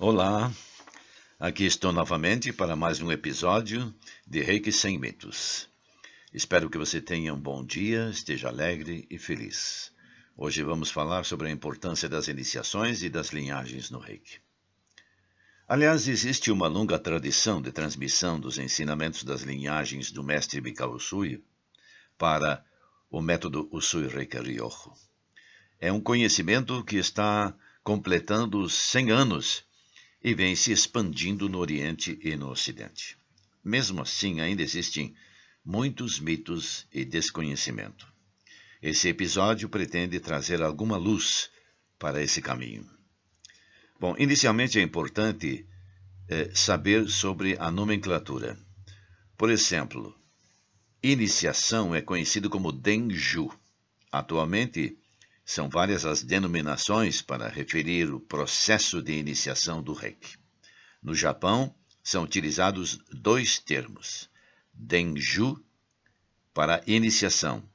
Olá, aqui estou novamente para mais um episódio de Reiki Sem Mitos. Espero que você tenha um bom dia, esteja alegre e feliz. Hoje vamos falar sobre a importância das iniciações e das linhagens no Reiki. Aliás, existe uma longa tradição de transmissão dos ensinamentos das linhagens do mestre Mikao Usui para o método Usui Reiki Ryoho. É um conhecimento que está completando 100 anos e vem se expandindo no Oriente e no Ocidente. Mesmo assim, ainda existem muitos mitos e desconhecimento. Esse episódio pretende trazer alguma luz para esse caminho. Bom, inicialmente é importante é, saber sobre a nomenclatura. Por exemplo, iniciação é conhecido como Denju. Atualmente, são várias as denominações para referir o processo de iniciação do Reiki. No Japão, são utilizados dois termos: Denju para iniciação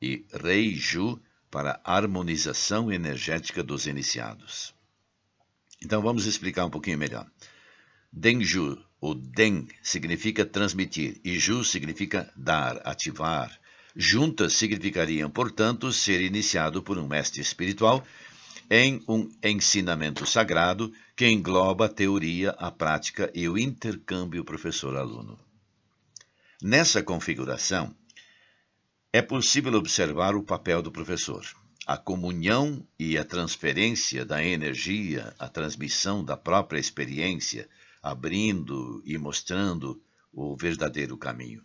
e Reiju para harmonização energética dos iniciados. Então vamos explicar um pouquinho melhor. Denju, o Den significa transmitir e Ju significa dar, ativar, Juntas significariam, portanto, ser iniciado por um mestre espiritual em um ensinamento sagrado que engloba a teoria, a prática e o intercâmbio professor-aluno. Nessa configuração, é possível observar o papel do professor, a comunhão e a transferência da energia, a transmissão da própria experiência, abrindo e mostrando o verdadeiro caminho.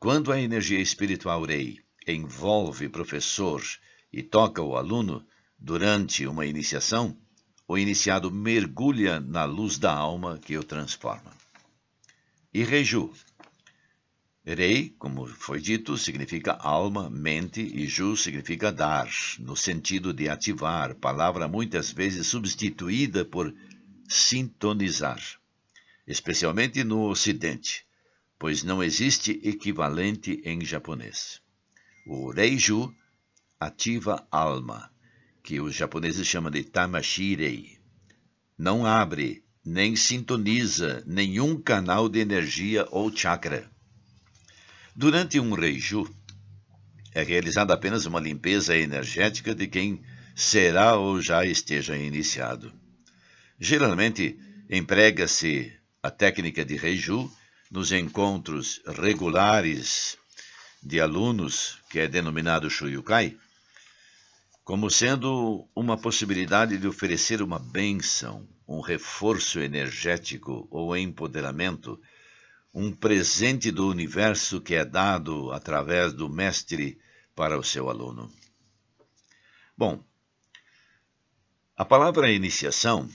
Quando a energia espiritual Rei envolve professor e toca o aluno durante uma iniciação, o iniciado mergulha na luz da alma que o transforma. E Reju. Rei, como foi dito, significa alma, mente e Ju significa dar, no sentido de ativar, palavra muitas vezes substituída por sintonizar, especialmente no Ocidente pois não existe equivalente em japonês. O Reiju ativa alma, que os japoneses chamam de Tamashirei. Não abre nem sintoniza nenhum canal de energia ou chakra. Durante um Reiju, é realizada apenas uma limpeza energética de quem será ou já esteja iniciado. Geralmente, emprega-se a técnica de Reiju nos encontros regulares de alunos, que é denominado Shuyukai, como sendo uma possibilidade de oferecer uma bênção, um reforço energético ou empoderamento, um presente do universo que é dado através do mestre para o seu aluno. Bom, a palavra iniciação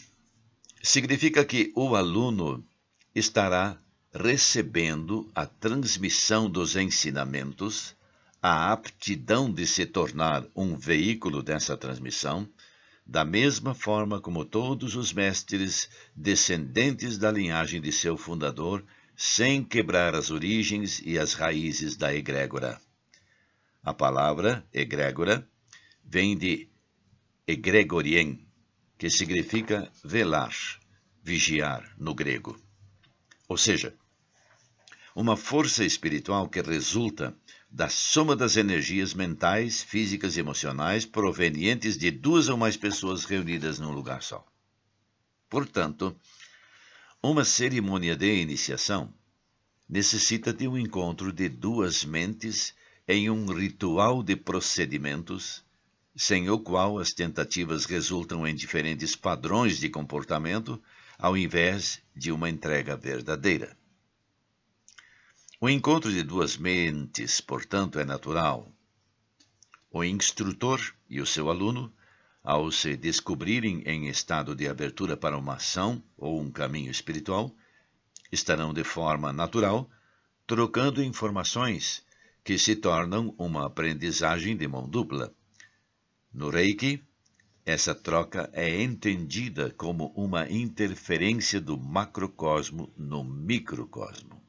significa que o aluno estará recebendo a transmissão dos ensinamentos, a aptidão de se tornar um veículo dessa transmissão, da mesma forma como todos os mestres descendentes da linhagem de seu fundador, sem quebrar as origens e as raízes da egrégora. A palavra egrégora vem de egregorien, que significa velar, vigiar no grego. Ou seja, uma força espiritual que resulta da soma das energias mentais, físicas e emocionais provenientes de duas ou mais pessoas reunidas num lugar só. Portanto, uma cerimônia de iniciação necessita de um encontro de duas mentes em um ritual de procedimentos, sem o qual as tentativas resultam em diferentes padrões de comportamento, ao invés de uma entrega verdadeira. O encontro de duas mentes, portanto, é natural. O instrutor e o seu aluno ao se descobrirem em estado de abertura para uma ação ou um caminho espiritual, estarão de forma natural trocando informações que se tornam uma aprendizagem de mão dupla. No Reiki, essa troca é entendida como uma interferência do macrocosmo no microcosmo.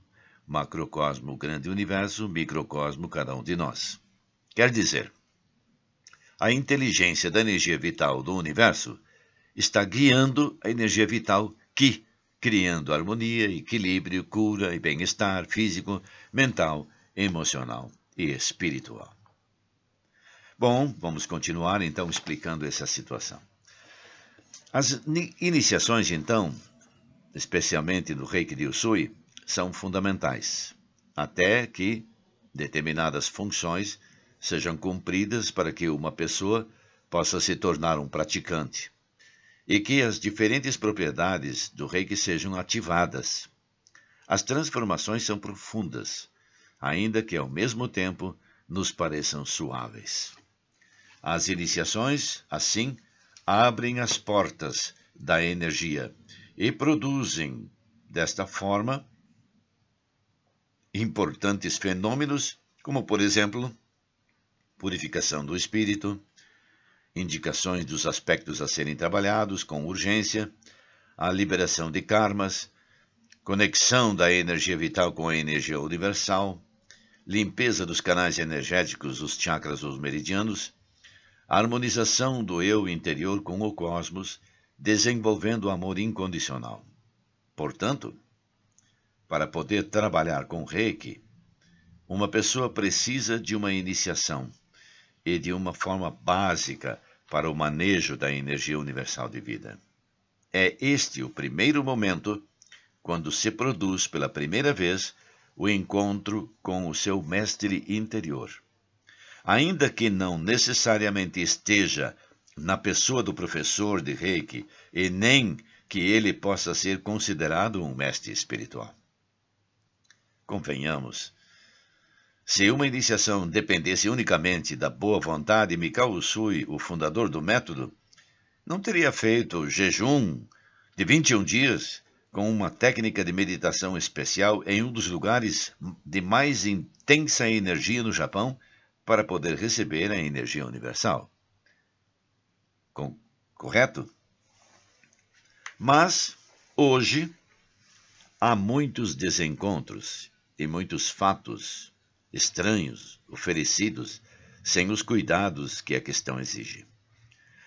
Macrocosmo, grande universo, microcosmo, cada um de nós. Quer dizer, a inteligência da energia vital do universo está guiando a energia vital que, criando harmonia, equilíbrio, cura e bem-estar físico, mental, emocional e espiritual. Bom, vamos continuar então explicando essa situação. As iniciações, então, especialmente no Reiki de Usui, são fundamentais, até que determinadas funções sejam cumpridas para que uma pessoa possa se tornar um praticante e que as diferentes propriedades do reiki sejam ativadas. As transformações são profundas, ainda que ao mesmo tempo nos pareçam suaves. As iniciações, assim, abrem as portas da energia e produzem, desta forma, importantes fenômenos, como, por exemplo, purificação do espírito, indicações dos aspectos a serem trabalhados com urgência, a liberação de karmas, conexão da energia vital com a energia universal, limpeza dos canais energéticos dos chakras ou meridianos, harmonização do eu interior com o cosmos, desenvolvendo o amor incondicional. Portanto, para poder trabalhar com Reiki, uma pessoa precisa de uma iniciação e de uma forma básica para o manejo da energia universal de vida. É este o primeiro momento quando se produz pela primeira vez o encontro com o seu mestre interior ainda que não necessariamente esteja na pessoa do professor de Reiki e nem que ele possa ser considerado um mestre espiritual. Convenhamos, se uma iniciação dependesse unicamente da boa vontade de Mikao Usui, o fundador do método, não teria feito jejum de 21 dias com uma técnica de meditação especial em um dos lugares de mais intensa energia no Japão para poder receber a energia universal. Com, correto? Mas, hoje, há muitos desencontros e muitos fatos estranhos oferecidos sem os cuidados que a questão exige.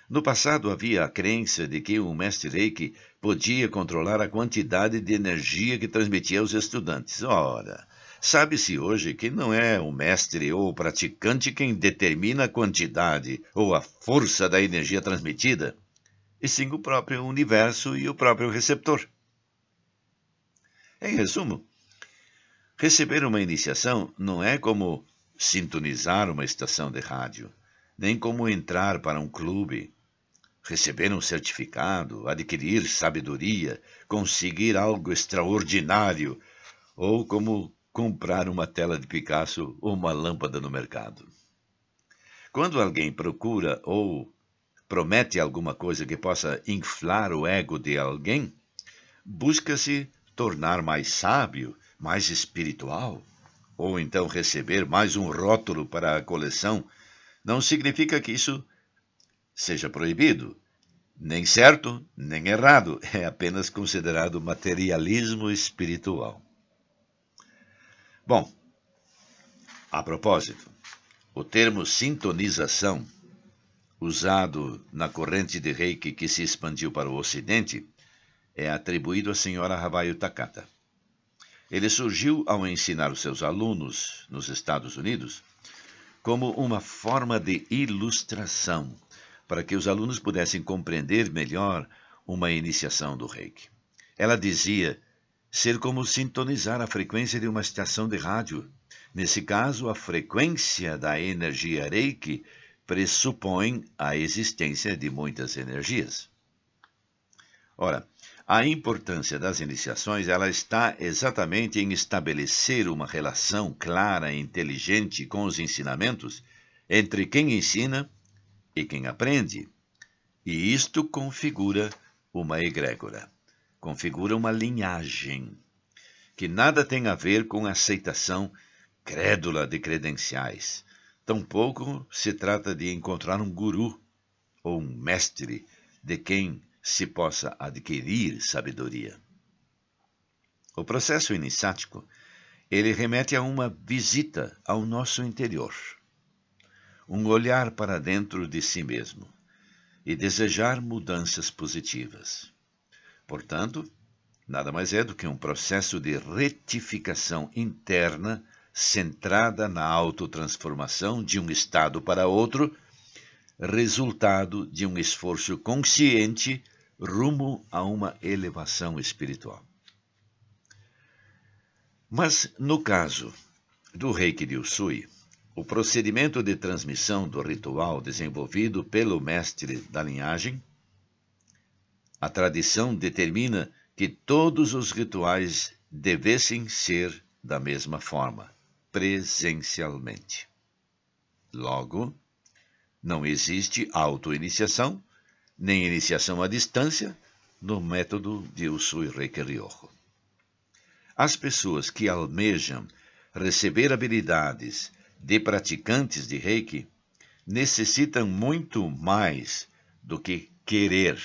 No passado havia a crença de que o mestre Reiki podia controlar a quantidade de energia que transmitia aos estudantes. Ora, Sabe-se hoje que não é o mestre ou o praticante quem determina a quantidade ou a força da energia transmitida, e sim o próprio universo e o próprio receptor. Em resumo, receber uma iniciação não é como sintonizar uma estação de rádio, nem como entrar para um clube, receber um certificado, adquirir sabedoria, conseguir algo extraordinário, ou como comprar uma tela de Picasso ou uma lâmpada no mercado. Quando alguém procura ou promete alguma coisa que possa inflar o ego de alguém, busca-se tornar mais sábio, mais espiritual, ou então receber mais um rótulo para a coleção, não significa que isso seja proibido. Nem certo, nem errado, é apenas considerado materialismo espiritual. Bom, a propósito, o termo sintonização, usado na corrente de reiki que se expandiu para o Ocidente, é atribuído à senhora Havaio Takata. Ele surgiu ao ensinar os seus alunos nos Estados Unidos como uma forma de ilustração para que os alunos pudessem compreender melhor uma iniciação do reiki. Ela dizia ser como sintonizar a frequência de uma estação de rádio. Nesse caso, a frequência da energia Reiki pressupõe a existência de muitas energias. Ora, a importância das iniciações ela está exatamente em estabelecer uma relação clara e inteligente com os ensinamentos entre quem ensina e quem aprende, E isto configura uma egrégora, configura uma linhagem, que nada tem a ver com a aceitação crédula de credenciais. Tampouco se trata de encontrar um guru ou um mestre de quem se possa adquirir sabedoria. O processo iniciático, ele remete a uma visita ao nosso interior, um olhar para dentro de si mesmo e desejar mudanças positivas. Portanto, nada mais é do que um processo de retificação interna centrada na autotransformação de um estado para outro, resultado de um esforço consciente rumo a uma elevação espiritual. Mas, no caso do reiki de Usui, o procedimento de transmissão do ritual desenvolvido pelo mestre da linhagem, a tradição determina que todos os rituais devessem ser da mesma forma, presencialmente. Logo, não existe autoiniciação nem iniciação à distância no método de Usui Reiki Ryoho. As pessoas que almejam receber habilidades de praticantes de Reiki necessitam muito mais do que querer.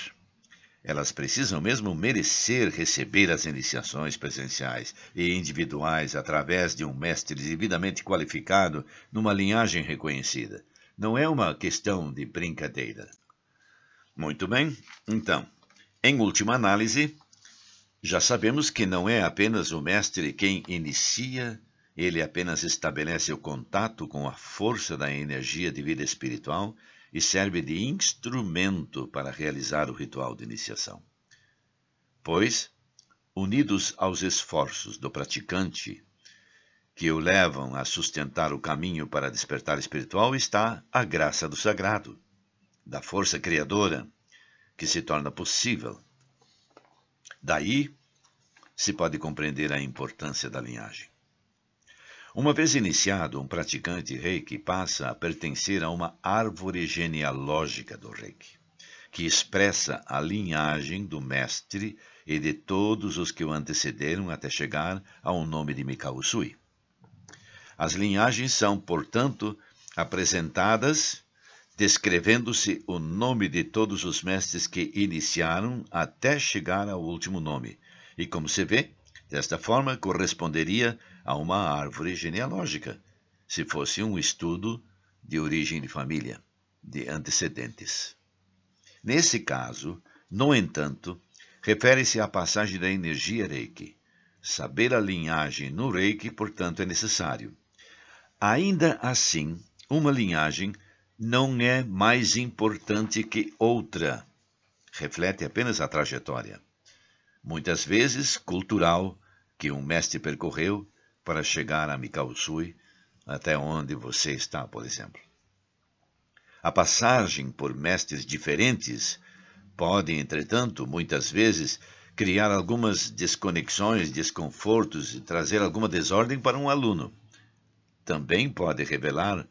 Elas precisam mesmo merecer receber as iniciações presenciais e individuais através de um mestre devidamente qualificado numa linhagem reconhecida. Não é uma questão de brincadeira. Muito bem, então, em última análise, já sabemos que não é apenas o mestre quem inicia, ele apenas estabelece o contato com a força da energia de vida espiritual e serve de instrumento para realizar o ritual de iniciação. Pois, unidos aos esforços do praticante, que o levam a sustentar o caminho para despertar espiritual, está a graça do sagrado, da força criadora, que se torna possível Daí se pode compreender a importância da linhagem. Uma vez iniciado, um praticante reiki passa a pertencer a uma árvore genealógica do reiki, que expressa a linhagem do mestre e de todos os que o antecederam até chegar ao nome de Mikao Usui. As linhagens são, portanto, apresentadas descrevendo-se o nome de todos os mestres que iniciaram até chegar ao último nome. E como se vê, desta forma corresponderia a uma árvore genealógica, se fosse um estudo de origem de família, de antecedentes. Nesse caso, no entanto, refere-se à passagem da energia Reiki. Saber a linhagem no Reiki, portanto, é necessário. Ainda assim, uma linhagem não é mais importante que outra. Reflete apenas a trajetória, muitas vezes cultural, que um mestre percorreu para chegar a Mikausui, até onde você está, por exemplo. A passagem por mestres diferentes pode, entretanto, muitas vezes criar algumas desconexões, desconfortos e trazer alguma desordem para um aluno. Também pode revelar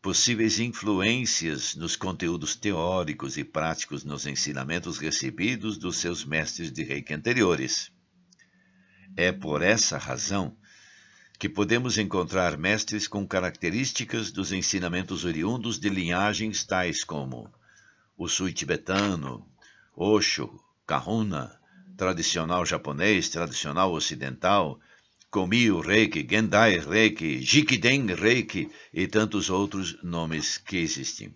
possíveis influências nos conteúdos teóricos e práticos nos ensinamentos recebidos dos seus mestres de reiki anteriores. É por essa razão que podemos encontrar mestres com características dos ensinamentos oriundos de linhagens tais como o Sui tibetano, Osho, Kahuna, tradicional japonês, tradicional ocidental, Komio Reiki, Gendai Reiki, Jikiden Reiki e tantos outros nomes que existem.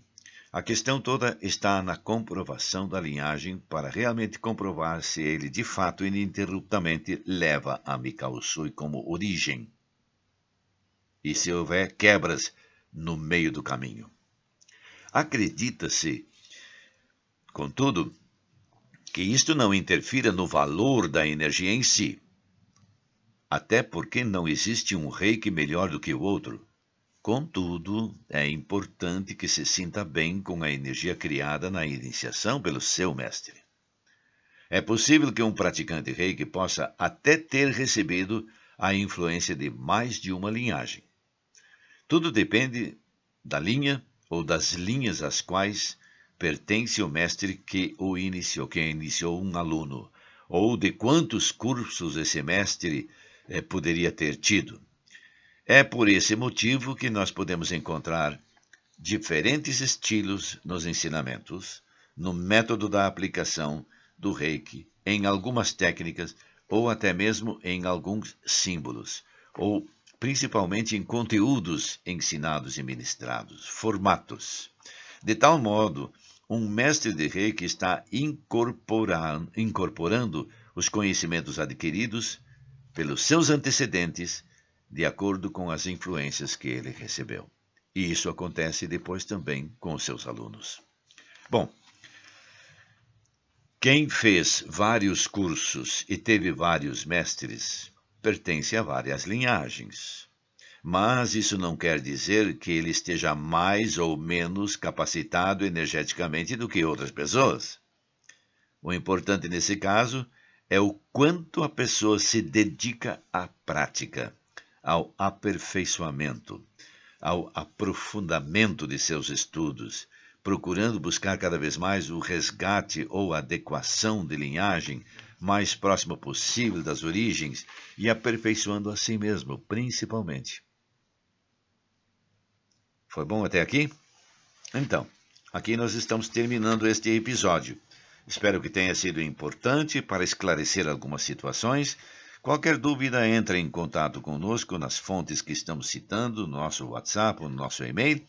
A questão toda está na comprovação da linhagem para realmente comprovar se ele de fato ininterruptamente leva a Mikao Sui como origem e se houver quebras no meio do caminho. Acredita-se, contudo, que isto não interfira no valor da energia em si, até porque não existe um reiki melhor do que o outro. Contudo, é importante que se sinta bem com a energia criada na iniciação pelo seu mestre. É possível que um praticante reiki possa até ter recebido a influência de mais de uma linhagem. Tudo depende da linha ou das linhas às quais pertence ao mestre que o iniciou, que iniciou um aluno, ou de quantos cursos esse mestre eh, poderia ter tido. É por esse motivo que nós podemos encontrar diferentes estilos nos ensinamentos, no método da aplicação do reiki, em algumas técnicas ou até mesmo em alguns símbolos, ou principalmente em conteúdos ensinados e ministrados, formatos. De tal modo, um mestre de reiki está incorporando os conhecimentos adquiridos pelos seus antecedentes de acordo com as influências que ele recebeu. E isso acontece depois também com os seus alunos. Bom, quem fez vários cursos e teve vários mestres pertence a várias linhagens. Mas isso não quer dizer que ele esteja mais ou menos capacitado energeticamente do que outras pessoas. O importante nesse caso é o quanto a pessoa se dedica à prática, ao aperfeiçoamento, ao aprofundamento de seus estudos, procurando buscar cada vez mais o resgate ou adequação de linhagem mais próxima possível das origens e aperfeiçoando a si mesmo, principalmente. Foi bom até aqui? Então, aqui nós estamos terminando este episódio. Espero que tenha sido importante para esclarecer algumas situações Qualquer dúvida, entre em contato conosco nas fontes que estamos citando, no nosso WhatsApp, no nosso e-mail,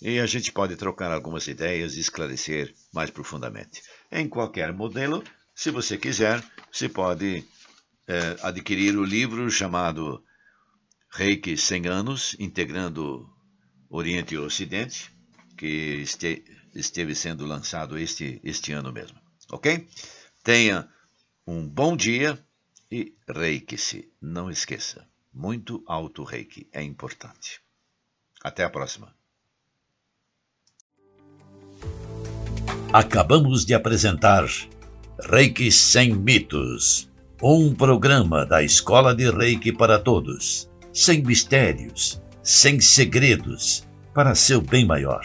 e a gente pode trocar algumas ideias e esclarecer mais profundamente. Em qualquer modelo, se você quiser, você pode é, adquirir o livro chamado Reiki 100 anos, integrando Oriente e Ocidente, que este, esteve sendo lançado este, este ano mesmo. Ok? Tenha um bom dia e reiki-se. Não esqueça, muito alto reiki é importante. Até a próxima. Acabamos de apresentar Reiki Sem Mitos, um programa da Escola de Reiki para Todos, sem mistérios, sem segredos, para seu bem maior.